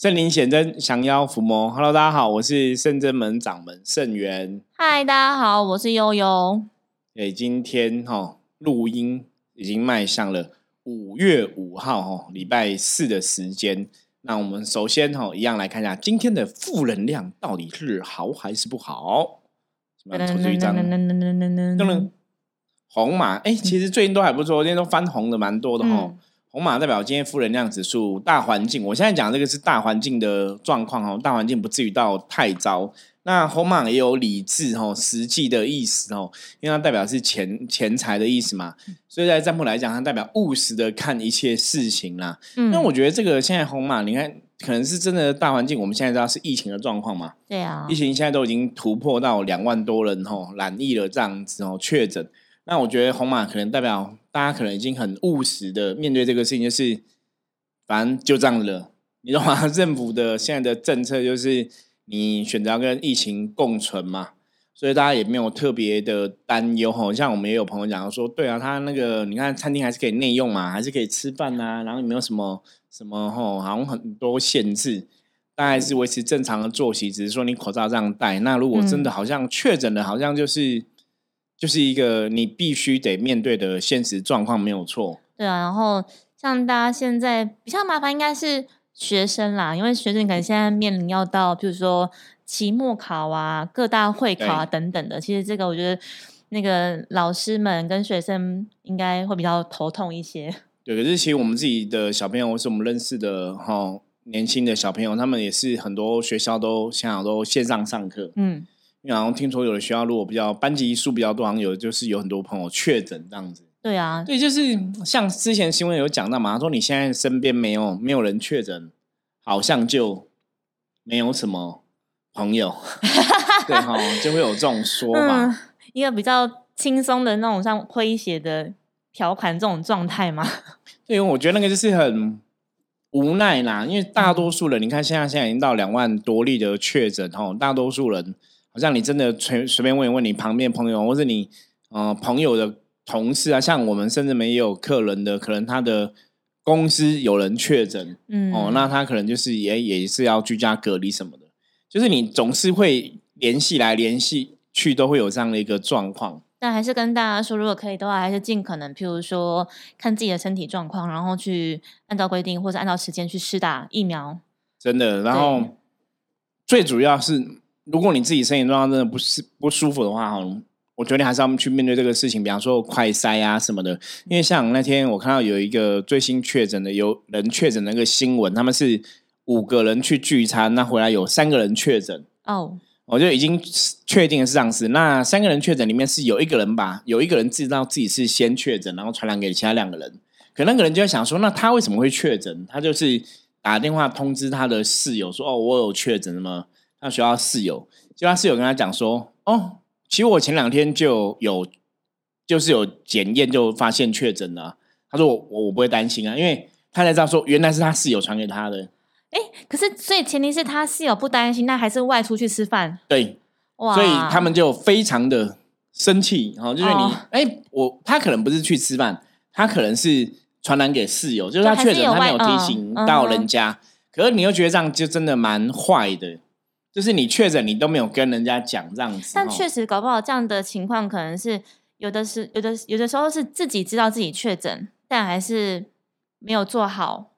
圣灵显真，降妖伏魔。Hello，大家好，我是圣真门掌门圣元。嗨，大家好，我是悠悠。诶，今天哈录音已经迈向了五月五号哈礼拜四的时间。那我们首先哈一样来看一下今天的负能量到底是好还是不好？什么抽出一张？噔噔，红马。哎，其实最近都还不错，今天都翻红的蛮多的哈。红马代表今天负能量指数大环境，我现在讲这个是大环境的状况哦，大环境不至于到太糟。那红马也有理智哦，实际的意思哦，因为它代表是钱钱财的意思嘛，所以在占卜来讲，它代表务实的看一切事情啦。嗯，那我觉得这个现在红马，你看可能是真的大环境，我们现在知道是疫情的状况嘛，对啊，疫情现在都已经突破到两万多人哦染疫了这样子哦确诊。那我觉得红马可能代表大家可能已经很务实的面对这个事情，就是反正就这样了。你懂吗？政府的现在的政策就是你选择要跟疫情共存嘛，所以大家也没有特别的担忧哈。像我们也有朋友讲说，对啊，他那个你看餐厅还是可以内用嘛，还是可以吃饭呐，然后也没有什么什么吼，好像很多限制，大概是维持正常的作息，只是说你口罩这样戴。那如果真的好像确诊了，好像就是。就是一个你必须得面对的现实状况，没有错。对啊，然后像大家现在比较麻烦，应该是学生啦，因为学生可能现在面临要到，比如说期末考啊、各大会考啊等等的。其实这个我觉得，那个老师们跟学生应该会比较头痛一些。对，可是其实我们自己的小朋友，或是我们认识的哈年轻的小朋友，他们也是很多学校都现在都线上上课。嗯。然后听说有的学校如果比较班级数比较多，好像有就是有很多朋友确诊这样子。对啊，对，就是像之前新闻有讲到嘛，他说你现在身边没有没有人确诊，好像就没有什么朋友，对哈，就会有这种说法，一个比较轻松的那种像诙谐的调侃这种状态吗？对，因为我觉得那个就是很无奈啦，因为大多数人，你看现在现在已经到两万多例的确诊，哈，大多数人。好像你真的随随便问一问你旁边朋友，或是你呃朋友的同事啊，像我们甚至没有客人的，可能他的公司有人确诊，嗯，哦，那他可能就是也也是要居家隔离什么的，就是你总是会联系来联系去，都会有这样的一个状况。但还是跟大家说，如果可以的话，还是尽可能，譬如说看自己的身体状况，然后去按照规定或者按照时间去施打疫苗。真的，然后最主要是。如果你自己身体状况真的不是不舒服的话，哈，我觉得你还是要去面对这个事情。比方说快筛啊什么的，因为像那天我看到有一个最新确诊的有人确诊那个新闻，他们是五个人去聚餐，那回来有三个人确诊哦，我就已经确定是这样子。那三个人确诊里面是有一个人吧，有一个人知道自己是先确诊，然后传染给其他两个人。可那个人就在想说，那他为什么会确诊？他就是打电话通知他的室友说：“哦，我有确诊么？他学校室友，就他室友跟他讲说：“哦，其实我前两天就有，就是有检验就发现确诊了。”他说：“我我我不会担心啊，因为他才知道说原来是他室友传给他的。”哎，可是所以前提是他室友不担心，那还是外出去吃饭。对，哇，所以他们就非常的生气，然后就是你，哎，我他可能不是去吃饭，他可能是传染给室友，就是他确诊，他没有提醒到人家，可是你又觉得这样就真的蛮坏的。就是你确诊，你都没有跟人家讲这样子。但确实搞不好这样的情况，可能是有的是有的有的时候是自己知道自己确诊，但还是没有做好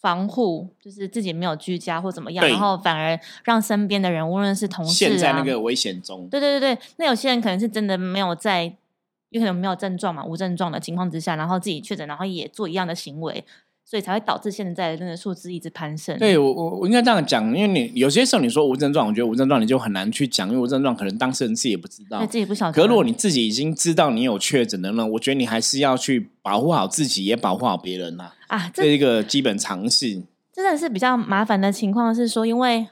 防护，就是自己没有居家或怎么样，然后反而让身边的人，无论是同事啊，在那个危险中。对对对对，那有些人可能是真的没有在，有可能没有症状嘛，无症状的情况之下，然后自己确诊，然后也做一样的行为。所以才会导致现在那个数字一直攀升。对我我我应该这样讲，因为你有些时候你说无症状，我觉得无症状你就很难去讲，因为无症状可能当事人自己也不知道，自己不晓得。可如果你自己已经知道你有确诊的呢，我觉得你还是要去保护好自己，也保护好别人呐。啊，这是一个基本常识。真的是比较麻烦的情况是说，因为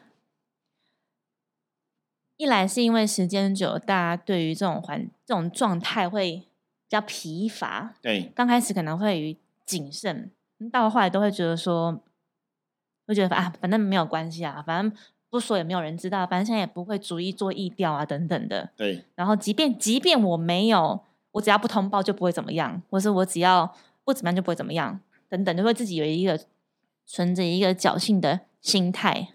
一来是因为时间久，大家对于这种环这种状态会比较疲乏。对，刚开始可能会于谨慎。到后来都会觉得说，会觉得啊，反正没有关系啊，反正不说也没有人知道，反正现在也不会逐一做意调啊，等等的。对。然后，即便即便我没有，我只要不通报就不会怎么样，或是我只要不怎么样就不会怎么样，等等，就会自己有一个存着一个侥幸的心态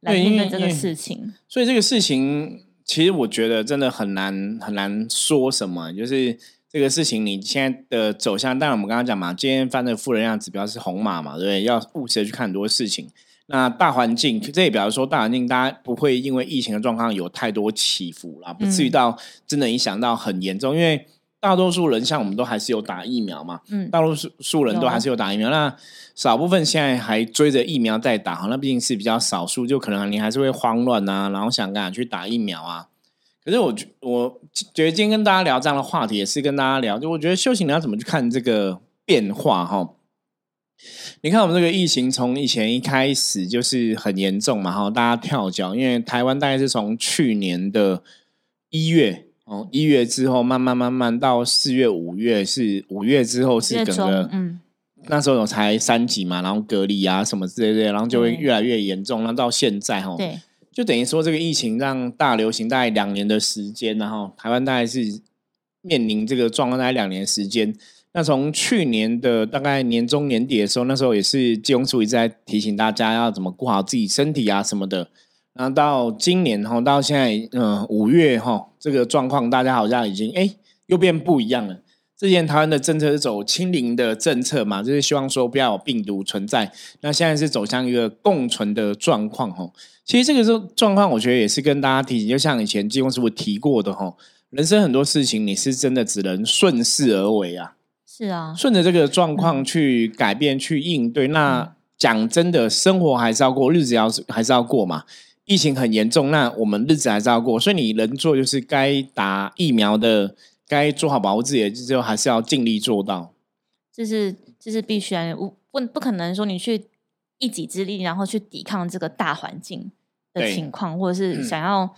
来面对这个事情。所以这个事情，其实我觉得真的很难很难说什么。就是这个事情，你现在的走向，当然我们刚刚讲嘛，今天翻的负能量指标是红马嘛，对不对？要务实的去看很多事情。那大环境，这也表示说，大环境大家不会因为疫情的状况有太多起伏啦，不至于到真的影响到很严重。因为大多数人像我们都还是有打疫苗嘛，嗯，大多数人都还是有打疫苗。那少部分现在还追着疫苗在打，那毕竟是比较少数，就可能你还是会慌乱啊，然后想赶去打疫苗啊。可是我觉我觉得今天跟大家聊这样的话题，也是跟大家聊，就我觉得修行你要怎么去看这个变化哈。你看，我们这个疫情从以前一开始就是很严重嘛，哈，大家跳脚，因为台湾大概是从去年的一月哦，一月之后慢慢慢慢到四月、五月，是五月之后是整个，嗯，那时候有才三级嘛，然后隔离啊什么之类的，然后就会越来越严重，那到现在哈，对，就等于说这个疫情让大流行大概两年的时间，然后台湾大概是面临这个状况大概两年时间。那从去年的大概年中年底的时候，那时候也是金融署一直在提醒大家要怎么顾好自己身体啊什么的。然后到今年哈，到现在嗯五月哈，这个状况大家好像已经哎又变不一样了。之前台湾的政策是走清零的政策嘛，就是希望说不要有病毒存在。那现在是走向一个共存的状况哈。其实这个状状况，我觉得也是跟大家提醒，就像以前金融师傅提过的哈，人生很多事情你是真的只能顺势而为啊。是啊，顺着这个状况去改变、去应对。那讲真的，生活还是要过，日子要还是要过嘛。疫情很严重，那我们日子还是要过。所以你能做，就是该打疫苗的，该做好保护自己的，就还是要尽力做到。这是这是必须啊，不不不可能说你去一己之力，然后去抵抗这个大环境的情况，或者是想要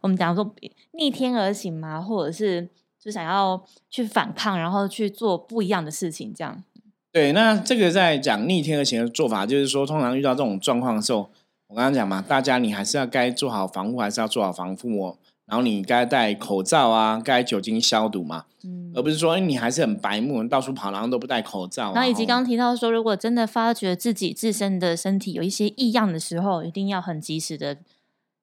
我们讲说逆天而行嘛，或者是。就想要去反抗，然后去做不一样的事情，这样。对，那这个在讲逆天而行的做法，就是说，通常遇到这种状况的时候，我刚刚讲嘛，大家你还是要该做好防护，还是要做好防护，然后你该戴口罩啊，该酒精消毒嘛，嗯，而不是说你还是很白目，到处跑，然后都不戴口罩。然后以及刚刚提到说，如果真的发觉自己自身的身体有一些异样的时候，一定要很及时的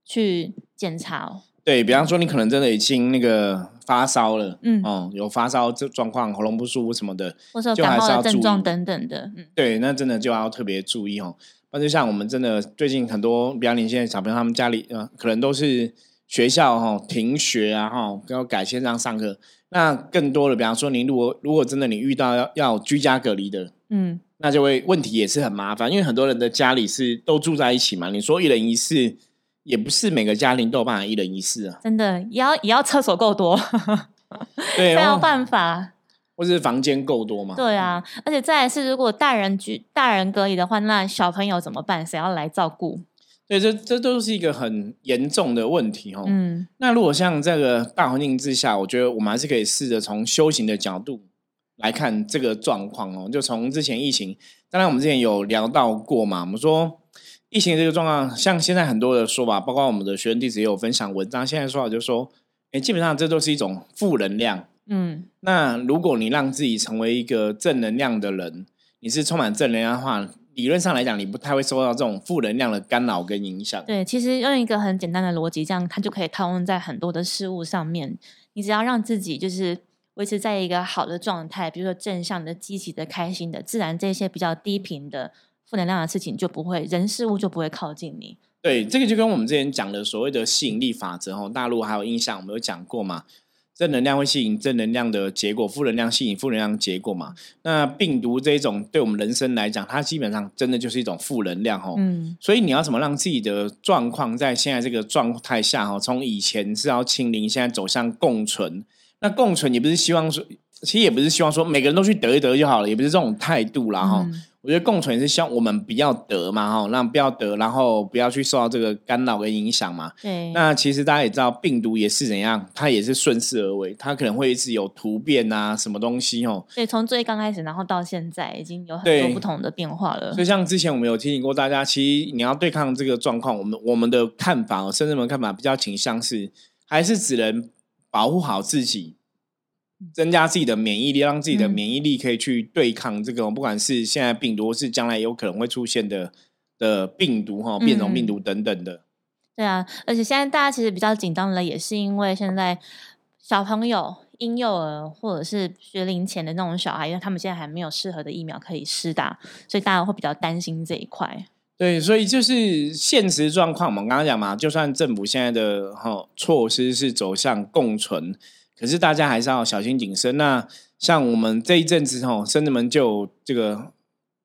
去检查哦。对比方说，你可能真的已经那个发烧了，嗯，哦，有发烧这状况，喉咙不舒服什么的，或者感冒的症状等等的，嗯，对，那真的就要特别注意哦。那就像我们真的最近很多比较年轻的小朋友，他们家里呃，可能都是学校哈停学啊，哈，要改线上上课。那更多的，比方说，你如果如果真的你遇到要要居家隔离的，嗯，那就会问题也是很麻烦，因为很多人的家里是都住在一起嘛，你说一人一室。也不是每个家庭都有办法一人一室啊，真的也要也要厕所够多，对，没有办法，或者是房间够多嘛？对啊，而且再来是，如果大人居大人隔离的话，那小朋友怎么办？谁要来照顾？对，这这都是一个很严重的问题哦。嗯，那如果像这个大环境之下，我觉得我们还是可以试着从修行的角度来看这个状况哦。就从之前疫情，当然我们之前有聊到过嘛，我们说。疫情这个状况，像现在很多的说法，包括我们的学生弟子也有分享文章。现在说法就是说，哎，基本上这都是一种负能量。嗯，那如果你让自己成为一个正能量的人，你是充满正能量的话，理论上来讲，你不太会受到这种负能量的干扰跟影响。对，其实用一个很简单的逻辑，这样它就可以套用在很多的事物上面。你只要让自己就是维持在一个好的状态，比如说正向的、积极的、开心的，自然这些比较低频的。负能量的事情就不会，人事物就不会靠近你。对，这个就跟我们之前讲的所谓的吸引力法则哦，大陆还有印象，我们有讲过嘛？正能量会吸引正能量的结果，负能量吸引负能量的结果嘛？那病毒这一种对我们人生来讲，它基本上真的就是一种负能量哦。嗯。所以你要怎么让自己的状况在现在这个状态下哈，从以前是要清零，现在走向共存。那共存也不是希望说，其实也不是希望说每个人都去得一得就好了，也不是这种态度啦哈。我觉得共存是希望我们不要得嘛，哈，让不要得，然后不要去受到这个干扰跟影响嘛。对。那其实大家也知道，病毒也是怎样，它也是顺势而为，它可能会一直有突变啊，什么东西哦。对，从最刚开始，然后到现在，已经有很多不同的变化了。所以像之前我们有提醒过大家，其实你要对抗这个状况，我们我们的看法，甚至我们看法比较倾向是，还是只能保护好自己。增加自己的免疫力，让自己的免疫力可以去对抗这个，不管是现在病毒，是将来有可能会出现的的病毒哈，变种病毒等等的。对啊，而且现在大家其实比较紧张的，也是因为现在小朋友、婴幼儿或者是学龄前的那种小孩，因为他们现在还没有适合的疫苗可以施打，所以大家会比较担心这一块。对，所以就是现实状况，我们刚刚讲嘛，就算政府现在的哈措施是走向共存，可是大家还是要小心谨慎。那像我们这一阵子吼，甚至们就这个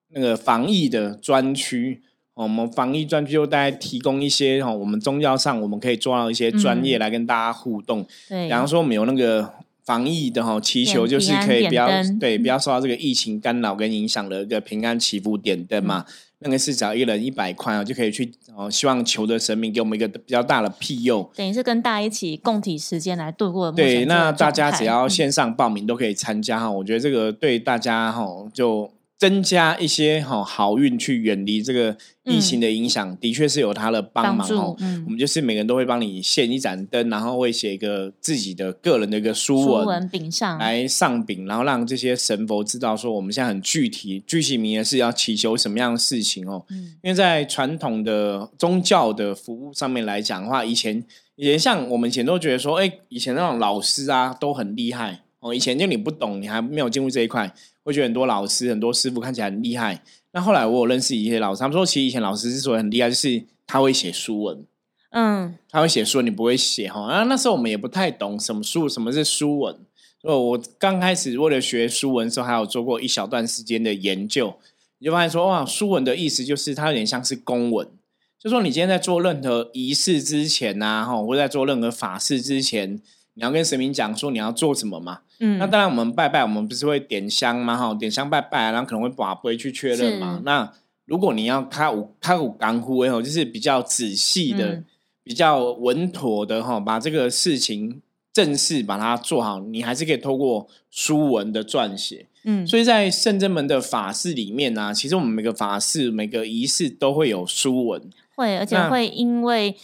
那个防疫的专区。我们防疫专区就大概提供一些哈，我们宗教上我们可以做到一些专业来跟大家互动。对，比方说我们有那个防疫的哈祈求，就是可以不要 对不要受到这个疫情干扰跟影响的一个平安祈福点灯嘛。那个是只要一人一百块啊，就可以去哦，希望求的神明给我们一个比较大的庇佑。等于是跟大家一起共体时间来度过。对，那大家只要线上报名都可以参加哈。我觉得这个对大家哈就。增加一些哈好运，去远离这个疫情的影响，的确是有它的帮忙哦。我们就是每个人都会帮你献一盏灯，然后会写一个自己的个人的一个书文饼上。来上饼，然后让这些神佛知道说我们现在很具体、具体明的是要祈求什么样的事情哦。嗯。因为在传统的宗教的服务上面来讲的话，以前以前像我们以前都觉得说，哎，以前那种老师啊都很厉害哦。以前就你不懂，你还没有进入这一块。会觉得很多老师、很多师傅看起来很厉害。那后来我有认识一些老师，他们说，其实以前老师之所以很厉害，就是他会写书文。嗯，他会写书，你不会写哈。然后那时候我们也不太懂什么书，什么是书文。哦，我刚开始为了学书文的时候，还有做过一小段时间的研究，你就发现说，哇，书文的意思就是它有点像是公文，就说你今天在做任何仪式之前呐，哈，或者在做任何法事之前，你要跟神明讲说你要做什么嘛。嗯，那当然，我们拜拜，我们不是会点香吗？哈，点香拜拜，然后可能会把杯去确认嘛。那如果你要开五开五干呼，哎吼，就是比较仔细的、比较稳妥的哈，把这个事情正式把它做好，你还是可以透过书文的撰写。嗯，所以在圣真门的法事里面呢，其实我们每个法事、每个仪式都会有书文，会，而且会因为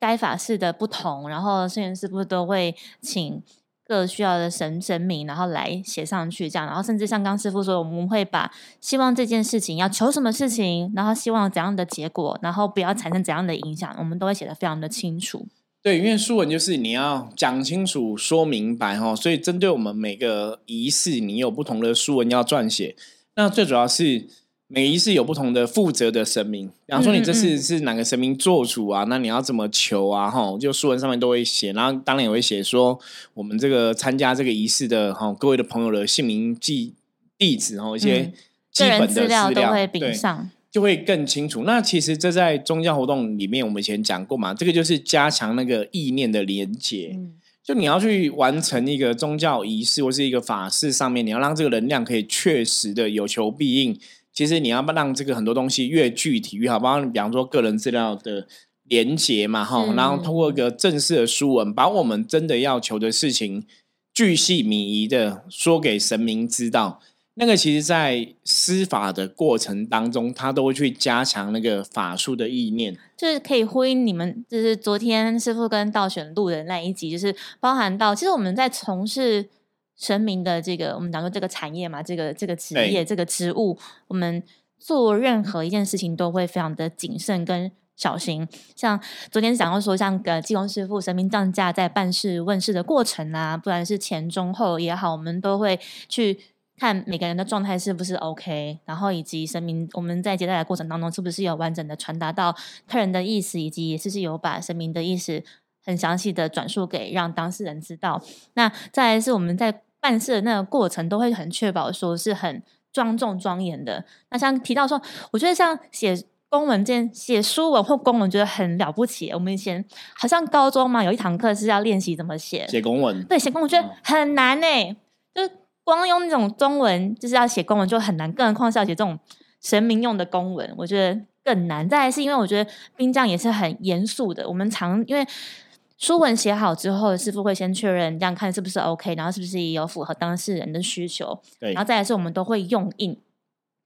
该法事的不同，然后圣人师傅都会请。各需要的神神明，然后来写上去，这样，然后甚至像刚师傅说，我们会把希望这件事情要求什么事情，然后希望怎样的结果，然后不要产生怎样的影响，我们都会写的非常的清楚。对，因为书文就是你要讲清楚、说明白哈，所以针对我们每个仪式，你有不同的书文要撰写。那最主要是。每一世有不同的负责的神明，比方说你这次是哪个神明做主啊？那你要怎么求啊？哈，就书文上面都会写，然后当然也会写说我们这个参加这个仪式的哈各位的朋友的姓名、记地址，然后一些基本的资料都会禀上，就会更清楚。那其实这在宗教活动里面，我们以前讲过嘛，这个就是加强那个意念的连接。就你要去完成一个宗教仪式或是一个法事上面，你要让这个能量可以确实的有求必应。其实你要让这个很多东西越具体越好，包括比方说个人资料的连接嘛，哈，然后通过一个正式的书文，把我们真的要求的事情巨细靡遗的说给神明知道。那个其实，在施法的过程当中，他都会去加强那个法术的意念，就是可以呼应你们，就是昨天师傅跟道选录的那一集，就是包含到，其实我们在从事。神明的这个，我们讲说这个产业嘛，这个这个职业，这个职务，我们做任何一件事情都会非常的谨慎跟小心。像昨天讲到说，像呃济公师傅神明降价在办事问世的过程啊，不然是前中后也好，我们都会去看每个人的状态是不是 OK，然后以及神明我们在接待的过程当中是不是有完整的传达到客人的意思，以及也是不是有把神明的意思很详细的转述给让当事人知道。那再来是我们在办事的那个过程都会很确保说是很庄重庄严的。那像提到说，我觉得像写公文件、写书文或公文，觉得很了不起。我们以前好像高中嘛，有一堂课是要练习怎么写写公文。对，写公文觉得很难呢，就是光用那种中文就是要写公文就很难，更何况是要写这种神明用的公文，我觉得更难。再来是因为我觉得兵将也是很严肃的，我们常因为。书文写好之后，师傅会先确认，这样看是不是 OK，然后是不是也有符合当事人的需求。对，然后再来是，我们都会用印，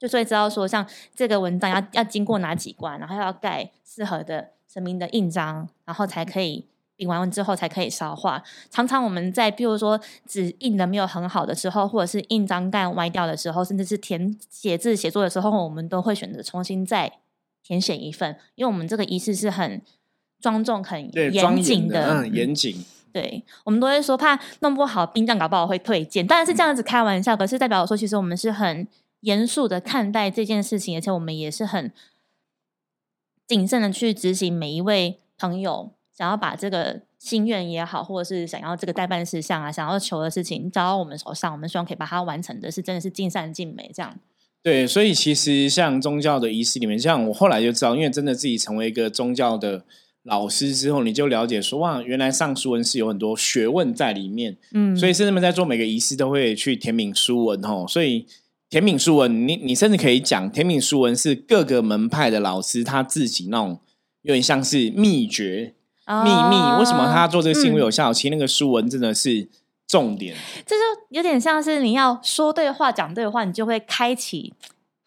就所以知道说，像这个文章要要经过哪几关，然后要盖适合的神明的印章，然后才可以印完之后才可以烧化。常常我们在，比如说纸印的没有很好的时候，或者是印章盖歪掉的时候，甚至是填写字写作的时候，我们都会选择重新再。填写一份，因为我们这个仪式是很庄重、很严谨的，嗯，嗯严谨。对，我们都会说怕弄不好殡葬搞不好会退件，当然是这样子开玩笑，可是代表说其实我们是很严肃的看待这件事情，而且我们也是很谨慎的去执行每一位朋友想要把这个心愿也好，或者是想要这个代办事项啊，想要求的事情交到我们手上，我们希望可以把它完成的是真的是尽善尽美这样。对，所以其实像宗教的仪式里面，像我后来就知道，因为真的自己成为一个宗教的老师之后，你就了解说，哇，原来上书文是有很多学问在里面。嗯，所以甚至们在做每个仪式都会去填敏书文吼，所以填敏书文，你你甚至可以讲填敏书文是各个门派的老师他自己那种有点像是秘诀秘密，为什么他做这个行为有效？其实那个书文真的是重点。这就有点像是你要说对话、讲对话，你就会开启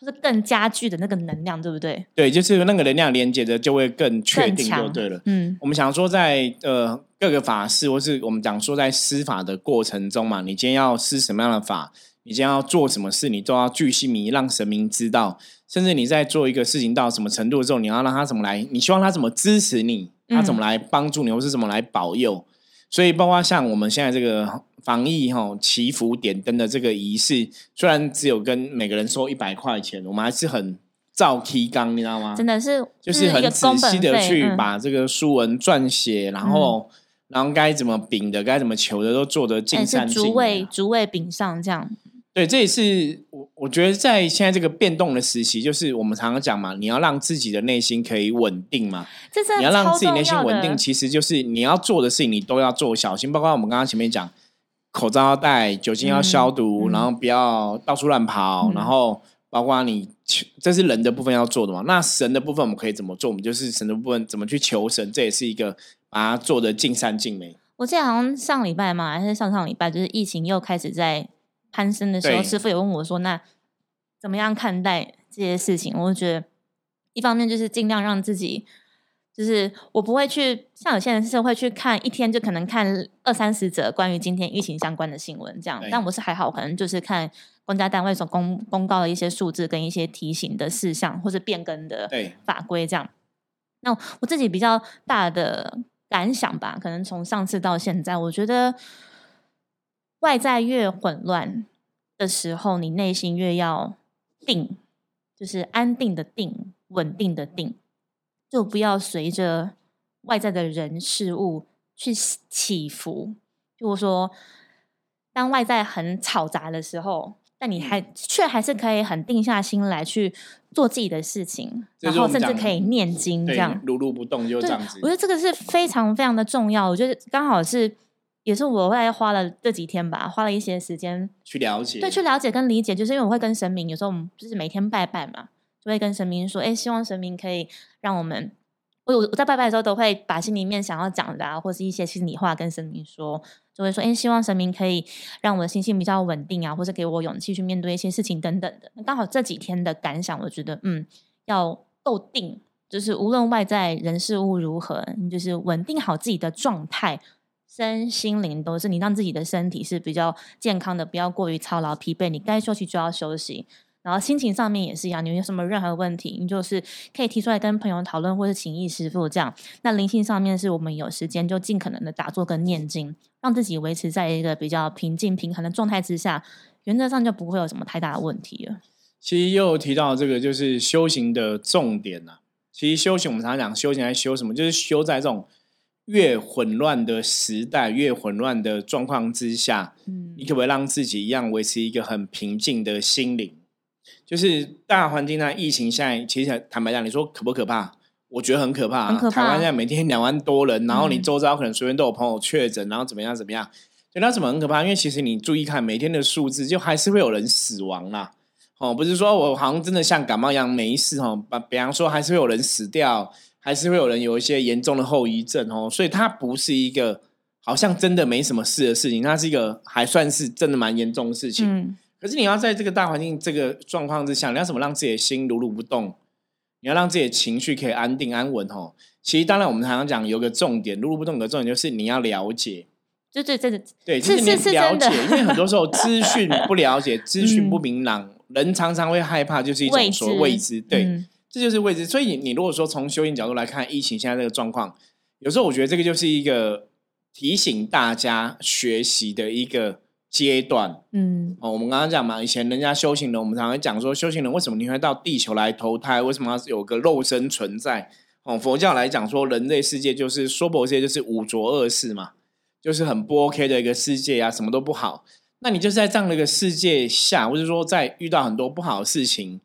就是更加剧的那个能量，对不对？对，就是那个能量连接的就会更确定，就对了。嗯我们想说在，呃各个法事，或是我们讲说在施法的过程中嘛，你今天要施什么样的法，你今天要做什么事，你都要巨细迷让神明知道。甚至你在做一个事情到什么程度的时候，你要让他怎么来，你希望他怎么支持你，他怎么来帮助你，或是怎么来保佑。所以，包括像我们现在这个防疫哈祈福点灯的这个仪式，虽然只有跟每个人收一百块钱，我们还是很照 K 纲，你知道吗？真的是就是很仔细的去把这个书文撰写，然后、然后该怎么禀的，该怎么求的，都做得尽哎善尽美是逐位啊。逐位禀上这样。对，这也是我我觉得在现在这个变动的时期，就是我们常常讲嘛，你要让自己的内心可以稳定嘛，这真的你要让自己内心稳定，其实就是你要做的事情，你都要做小心。包括我们刚刚前面讲，口罩要戴，酒精要消毒，然后不要到处乱跑，嗯然后包括你求，这是人的部分要做的嘛。那神的部分我们可以怎么做？我们就是神的部分怎么去求神，这也是一个把它做的尽善尽美。我记得好像上礼拜嘛，还是上上礼拜，就是疫情又开始在攀升的时候，对师傅也问我说：“那怎么样看待这些事情？”我就觉得，一方面就是尽量让自己，就是我不会去像有些人是会去看一天就可能看二三十则关于今天疫情相关的新闻这样，但我是还好，可能就是看公家单位所公公告的一些数字跟一些提醒的事项或是变更的对法规这样。那我自己比较大的感想吧，可能从上次到现在，我觉得外在越混乱的时候，你内心越要定，就是安定的定，稳定的定，就不要随着外在的人事物去起起伏。就我说，当外在很嘈杂的时候，但你还却还是可以很定下心来去做自己的事情，然后甚至可以念经这对样。，如如不动就这对样子我。觉得这个是非常非常的重要。我觉得刚好是，也是我后来花了这几天吧，花了一些时间，去了解，对，去了解跟理解。就是因为我会跟神明，有时候我们就是每天拜拜嘛，就会跟神明说，哎，希望神明可以让我们。我我在拜拜的时候，都会把心里面想要讲的啊，或是一些心里话跟神明说，就会说，哎，希望神明可以让我的心性比较稳定啊，或是给我勇气去面对一些事情等等的。那刚好这几天的感想，我觉得，嗯，要够定，就是无论外在人事物如何，就是稳定好自己的状态，身心灵都是你让自己的身体是比较健康的，不要过于操劳疲惫，你该休息就要休息。然后心情上面也是一样，你有什么任何问题，你就是可以提出来跟朋友讨论，或是请义师傅这样。那灵性上面是我们有时间就尽可能的打坐跟念经，让自己维持在一个比较平静平衡的状态之下，原则上就不会有什么太大的问题了。其实又提到这个，就是修行的重点呐、其实修行，我们常常讲修行，还修什么？就是修在这种越混乱的时代、越混乱的状况之下，嗯你可不可以让自己一样维持一个很平静的心灵？就是大环境在疫情现在，其实坦白讲，你说可不可怕？我觉得很可怕、啊。很可怕台湾现在每天两万多人，然后你嗯周遭可能随便都有朋友确诊，然后怎么样怎么样，对，那怎么很可怕？因为其实你注意看每天的数字，就还是会有人死亡啦。哦，不是说我好像真的像感冒一样没事哦，比比方说还是会有人死掉，还是会有人有一些严重的后遗症哦，所以它不是一个好像真的没什么事的事情，它是一个还算是真的蛮严重的事情。嗯可是你要在这个大环境、这个状况之下，你要怎么让自己的心如如不动？你要让自己的情绪可以安定安稳哦。其实，当然我们常常讲有个重点，如如不动的重点就是你要了解，就这这对，就是是你了解，因为很多时候资讯不了解，资讯不明朗，人常常会害怕，就是一种所谓未知。对，嗯这就是未知。所以你如果说从修行角度来看，疫情现在这个状况，有时候我觉得这个就是一个提醒大家学习的一个阶段。嗯，哦，我们刚刚讲嘛，以前人家修行人，我们常常讲说，修行人为什么你会到地球来投胎？为什么要有个肉身存在？哦，佛教来讲说，人类世界就是娑婆世界，就是五浊恶世嘛，就是很不 OK 的一个世界啊，什么都不好。那你就是在这样的一个世界下，或者说在遇到很多不好的事情。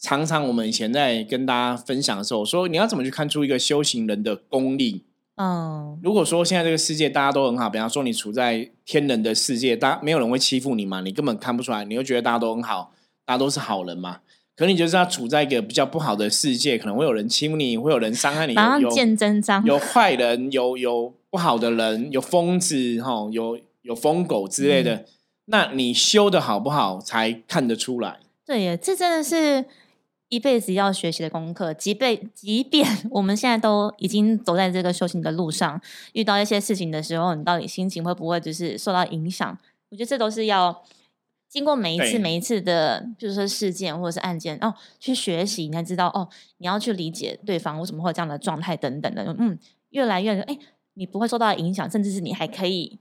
常常我们以前在跟大家分享的时候，说你要怎么去看出一个修行人的功力？嗯，如果说现在这个世界大家都很好，比方说你处在天人的世界，大家没有人会欺负你嘛，你根本看不出来，你又觉得大家都很好，大家都是好人嘛。可你就是要处在一个比较不好的世界，可能会有人欺负你，会有人伤害你，有见真章，有坏人，有有不好的人，有疯子哈，有有疯狗之类的。那你修的好不好，才看得出来。对呀，这真的是。一辈子要学习的功课，即便 即便我们现在都已经走在这个修行的路上，遇到一些事情的时候，你到底心情会不会就是受到影响？我觉得这都是要经过每一次每一次的，就是说事件或者是案件哦，去学习，你才知道哦，你要去理解对方为什么会有这样的状态等等的。嗯，越来越哎，你不会受到影响，甚至是你还可以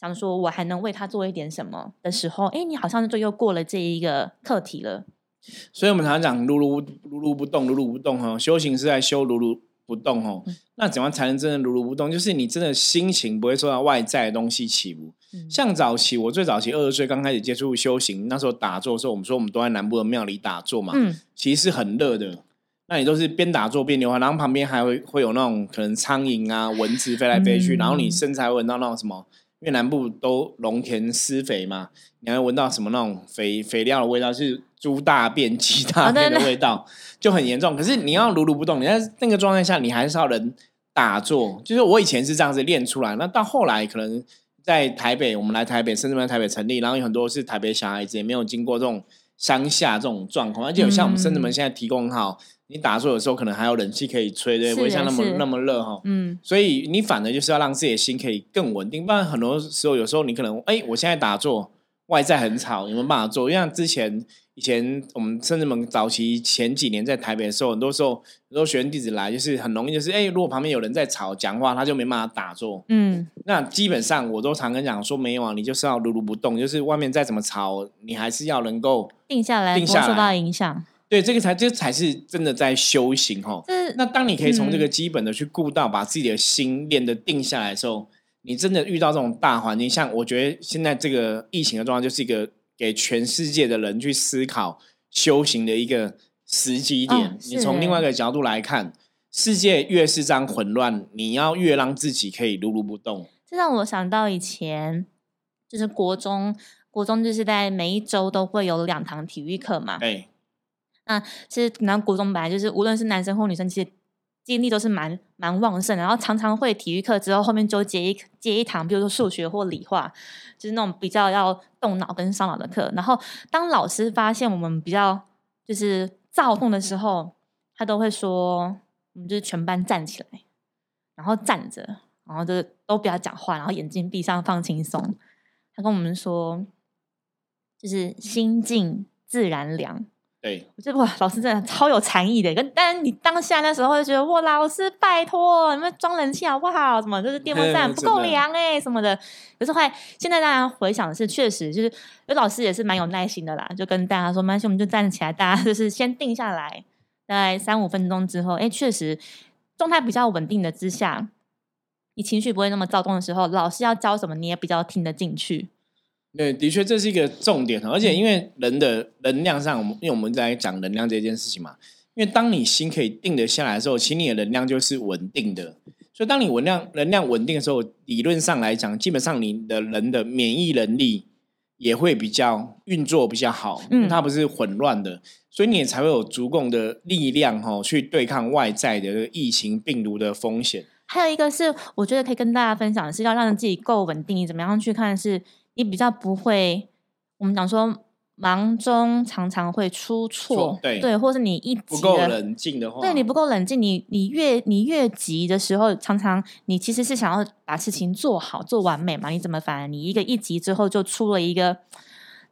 想说，我还能为他做一点什么的时候，哎，你好像就又过了这一个课题了。所以，我们常常讲“如如如如不动，如如不动”哈，修行是在修“如如不动”哦。那怎样才能真的如如不动？就是你真的心情不会受到外在的东西起伏。像早期，我最早期二十岁刚开始接触修行，那时候打坐的时候，我们说我们都在南部的庙里打坐嘛，嗯，其实是很热的。那你都是边打坐边流汗，然后旁边还会会有那种可能苍蝇啊、蚊子飞来飞去，然后你身材闻到那种什么。因为南部都农田施肥嘛，你还闻到什么那种肥肥料的味道，是猪大便、鸡大便的味道，就很严重。可是你要如如不动，你在那个状态下，你还是要人打坐。就是我以前是这样子练出来，那到后来可能在台北，我们来台北，甚至在台北成立，然后有很多是台北小孩子，也没有经过这种乡下这种状况，而且有像我们深圳门现在提供好。你打坐的时候，可能还有冷气可以吹，对，不会像那么那么热哈。嗯，所以你反而就是要让自己的心可以更稳定。不然很多时候，有时候你可能，哎，我现在打坐，外在很吵，有没有办法做？像之前以前我们甚至们早期前几年在台北的时候，很多时候很多学生弟子来，就是很容易就是，哎，如果旁边有人在吵讲话，他就没办法打坐。嗯，那基本上我都常跟讲说，没有啊，你就是要如如不动，就是外面再怎么吵，你还是要能够定下来，定下来，受到影响。对，这个才这才是真的在修行哈。那当你可以从这个基本的去顾到，把自己的心练的定下来的时候，你真的遇到这种大环境，像我觉得现在这个疫情的状况，就是一个给全世界的人去思考修行的一个时机点。你从另外一个角度来看，世界越是这样混乱，你要越让自己可以如如不动。这让我想到以前，就是国中，国中就是在每一周都会有两堂体育课嘛。对。那其实，然后国中本来就是，无论是男生或女生，其实精力都是蛮蛮旺盛。然后常常会体育课之后，后面就接一接一堂，比如说数学或理化，就是那种比较要动脑跟烧脑的课。然后当老师发现我们比较就是躁动的时候，他都会说，我们就是全班站起来，然后站着，然后就是都不要讲话，然后眼睛闭上，放轻松。他跟我们说，就是心静自然凉。对，我觉得哇，老师真的超有禅意的。跟但你当下那时候就觉得哇，老师拜托，你们装冷气好不好？什么就是电风扇 不够凉哎，什么的。可是后来现在大家回想的是，确实就是有老师也是蛮有耐心的啦，就跟大家说，没关系，我们就站起来，大家就是先定下来，大概三五分钟之后，哎，确实状态比较稳定的之下，你情绪不会那么躁动的时候，老师要教什么你也比较听得进去。对，的确这是一个重点，而且因为人的能量上，我们因为我们在讲能量这件事情嘛，因为当你心可以定得下来的时候，其实你的能量就是稳定的。所以当你能量能量稳定的时候，理论上来讲，基本上你的人的免疫能力也会比较运作比较好，嗯，它不是混乱的，所以你也才会有足够的力量哈，去对抗外在的疫情病毒的风险。还有一个是，我觉得可以跟大家分享的是，要让自己够稳定，你怎么样去看是。你比较不会，我们讲说忙中常常会出错，对对，或是你一不够冷静的话，对你不够冷静，你你越你越急的时候，常常你其实是想要把事情做好做完美嘛？你怎么反而你一个一急之后就出了一个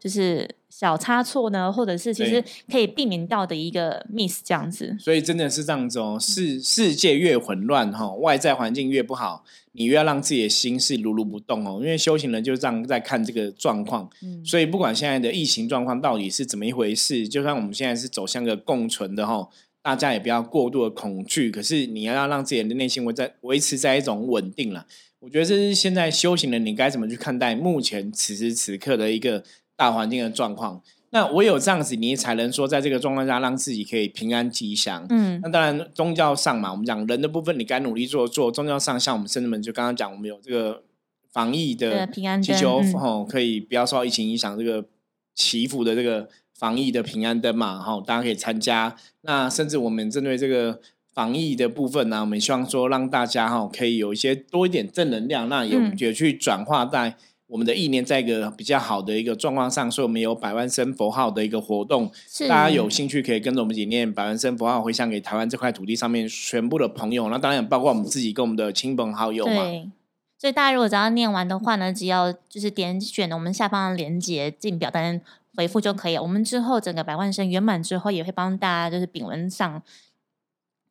就是小差错呢，或者是其实可以避免到的一个 miss 这样子。所以真的是这样子哦，世世界越混乱哈，外在环境越不好，你越要让自己的心是如如不动哦。因为修行人就这样在看这个状况，嗯所以不管现在的疫情状况到底是怎么一回事，就算我们现在是走向个共存的哈。大家也不要过度的恐惧，可是你要让自己的内心维在维持在一种稳定了。我觉得这是现在修行人你该怎么去看待目前此时此刻的一个大环境的状况。那唯有这样子，你才能说在这个状况下让自己可以平安吉祥。嗯，那当然宗教上嘛，我们讲人的部分，你该努力做做。宗教上，像我们圣人们就刚刚讲，我们有这个防疫的平安祈求，吼，可以不要受到疫情影响，这个祈福的这个。防疫的平安灯嘛，哈，大家可以参加。那甚至我们针对这个防疫的部分呢，我们希望说让大家哈可以有一些多一点正能量，那也也去转化在我们的意念，在一个比较好的一个状况上。所以我们有百万声佛号的一个活动，大家有兴趣可以跟着我们一起念百万声佛号，回向给台湾这块土地上面全部的朋友。那当然也包括我们自己跟我们的亲朋好友嘛。所以大家如果只要念完的话呢，只要就是点选我们下方的链接进表单。回复就可以。我们之后整个百万声圆满之后，也会帮大家就是丙文上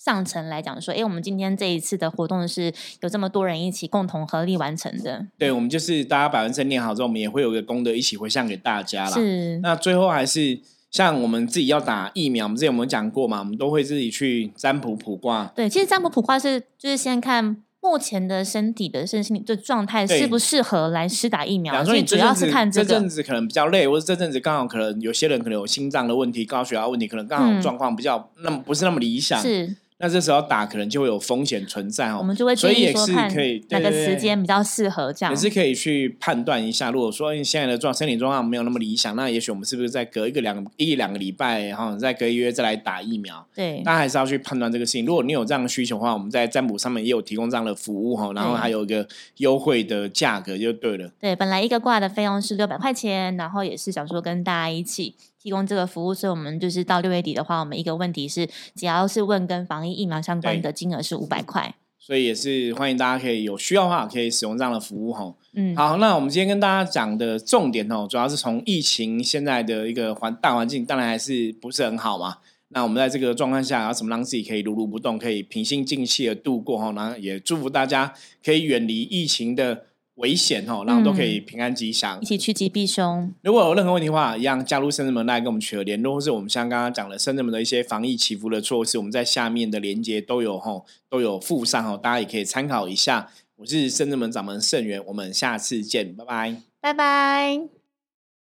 上层来讲说，哎，我们今天这一次的活动是有这么多人一起共同合力完成的。对，我们就是大家百万声念好之后，我们也会有个功德一起回向给大家啦。是。那最后还是像我们自己要打疫苗，我们之前有没有讲过嘛？我们都会自己去占卜卜卦。对，其实占卜卜卦是就是先看。目前的身体的身心的状态适不适合来施打疫苗？所以主要是看这阵子可能比较累，或者这阵子刚好可能有些人可能有心脏的问题、高血压问题，可能刚好状况比较那么不是那么理想。是。那这时候打可能就会有风险存在哦，我们就会所以也是可以哪个时间比较适合这样，也是可以去判断一下。如果说你现在的状身体状况没有那么理想，那也许我们是不是再隔一个两一两个礼拜，然后再隔一个月再来打疫苗？对，大家还是要去判断这个事情。如果你有这样的需求的话，我们在占卜上面也有提供这样的服务哈，然后还有一个优惠的价格就对了。对，本来一个卦的费用是六百块钱，然后也是想说跟大家一起。提供这个服务，所以我们就是到六月底的话，我们一个问题是，只要是问跟防疫疫苗相关的金额是五百块，所以也是欢迎大家可以有需要的话可以使用这样的服务哈。嗯，好，那我们今天跟大家讲的重点哦，主要是从疫情现在的一个环大环境，当然还是不是很好嘛。那我们在这个状况下，要怎么让自己可以如如不动，可以平心静气的度过哈？然后也祝福大家可以远离疫情的。危险哦，然后都可以平安吉祥，一起趋吉避凶。如果有任何问题的话，一样加入深圳门来跟我们取得联络，或是我们像刚刚讲的深圳门的一些防疫祈福的措施，我们在下面的连接都有吼，都有附上哦，大家也可以参考一下。我是深圳门掌门盛元，我们下次见，拜拜，拜拜。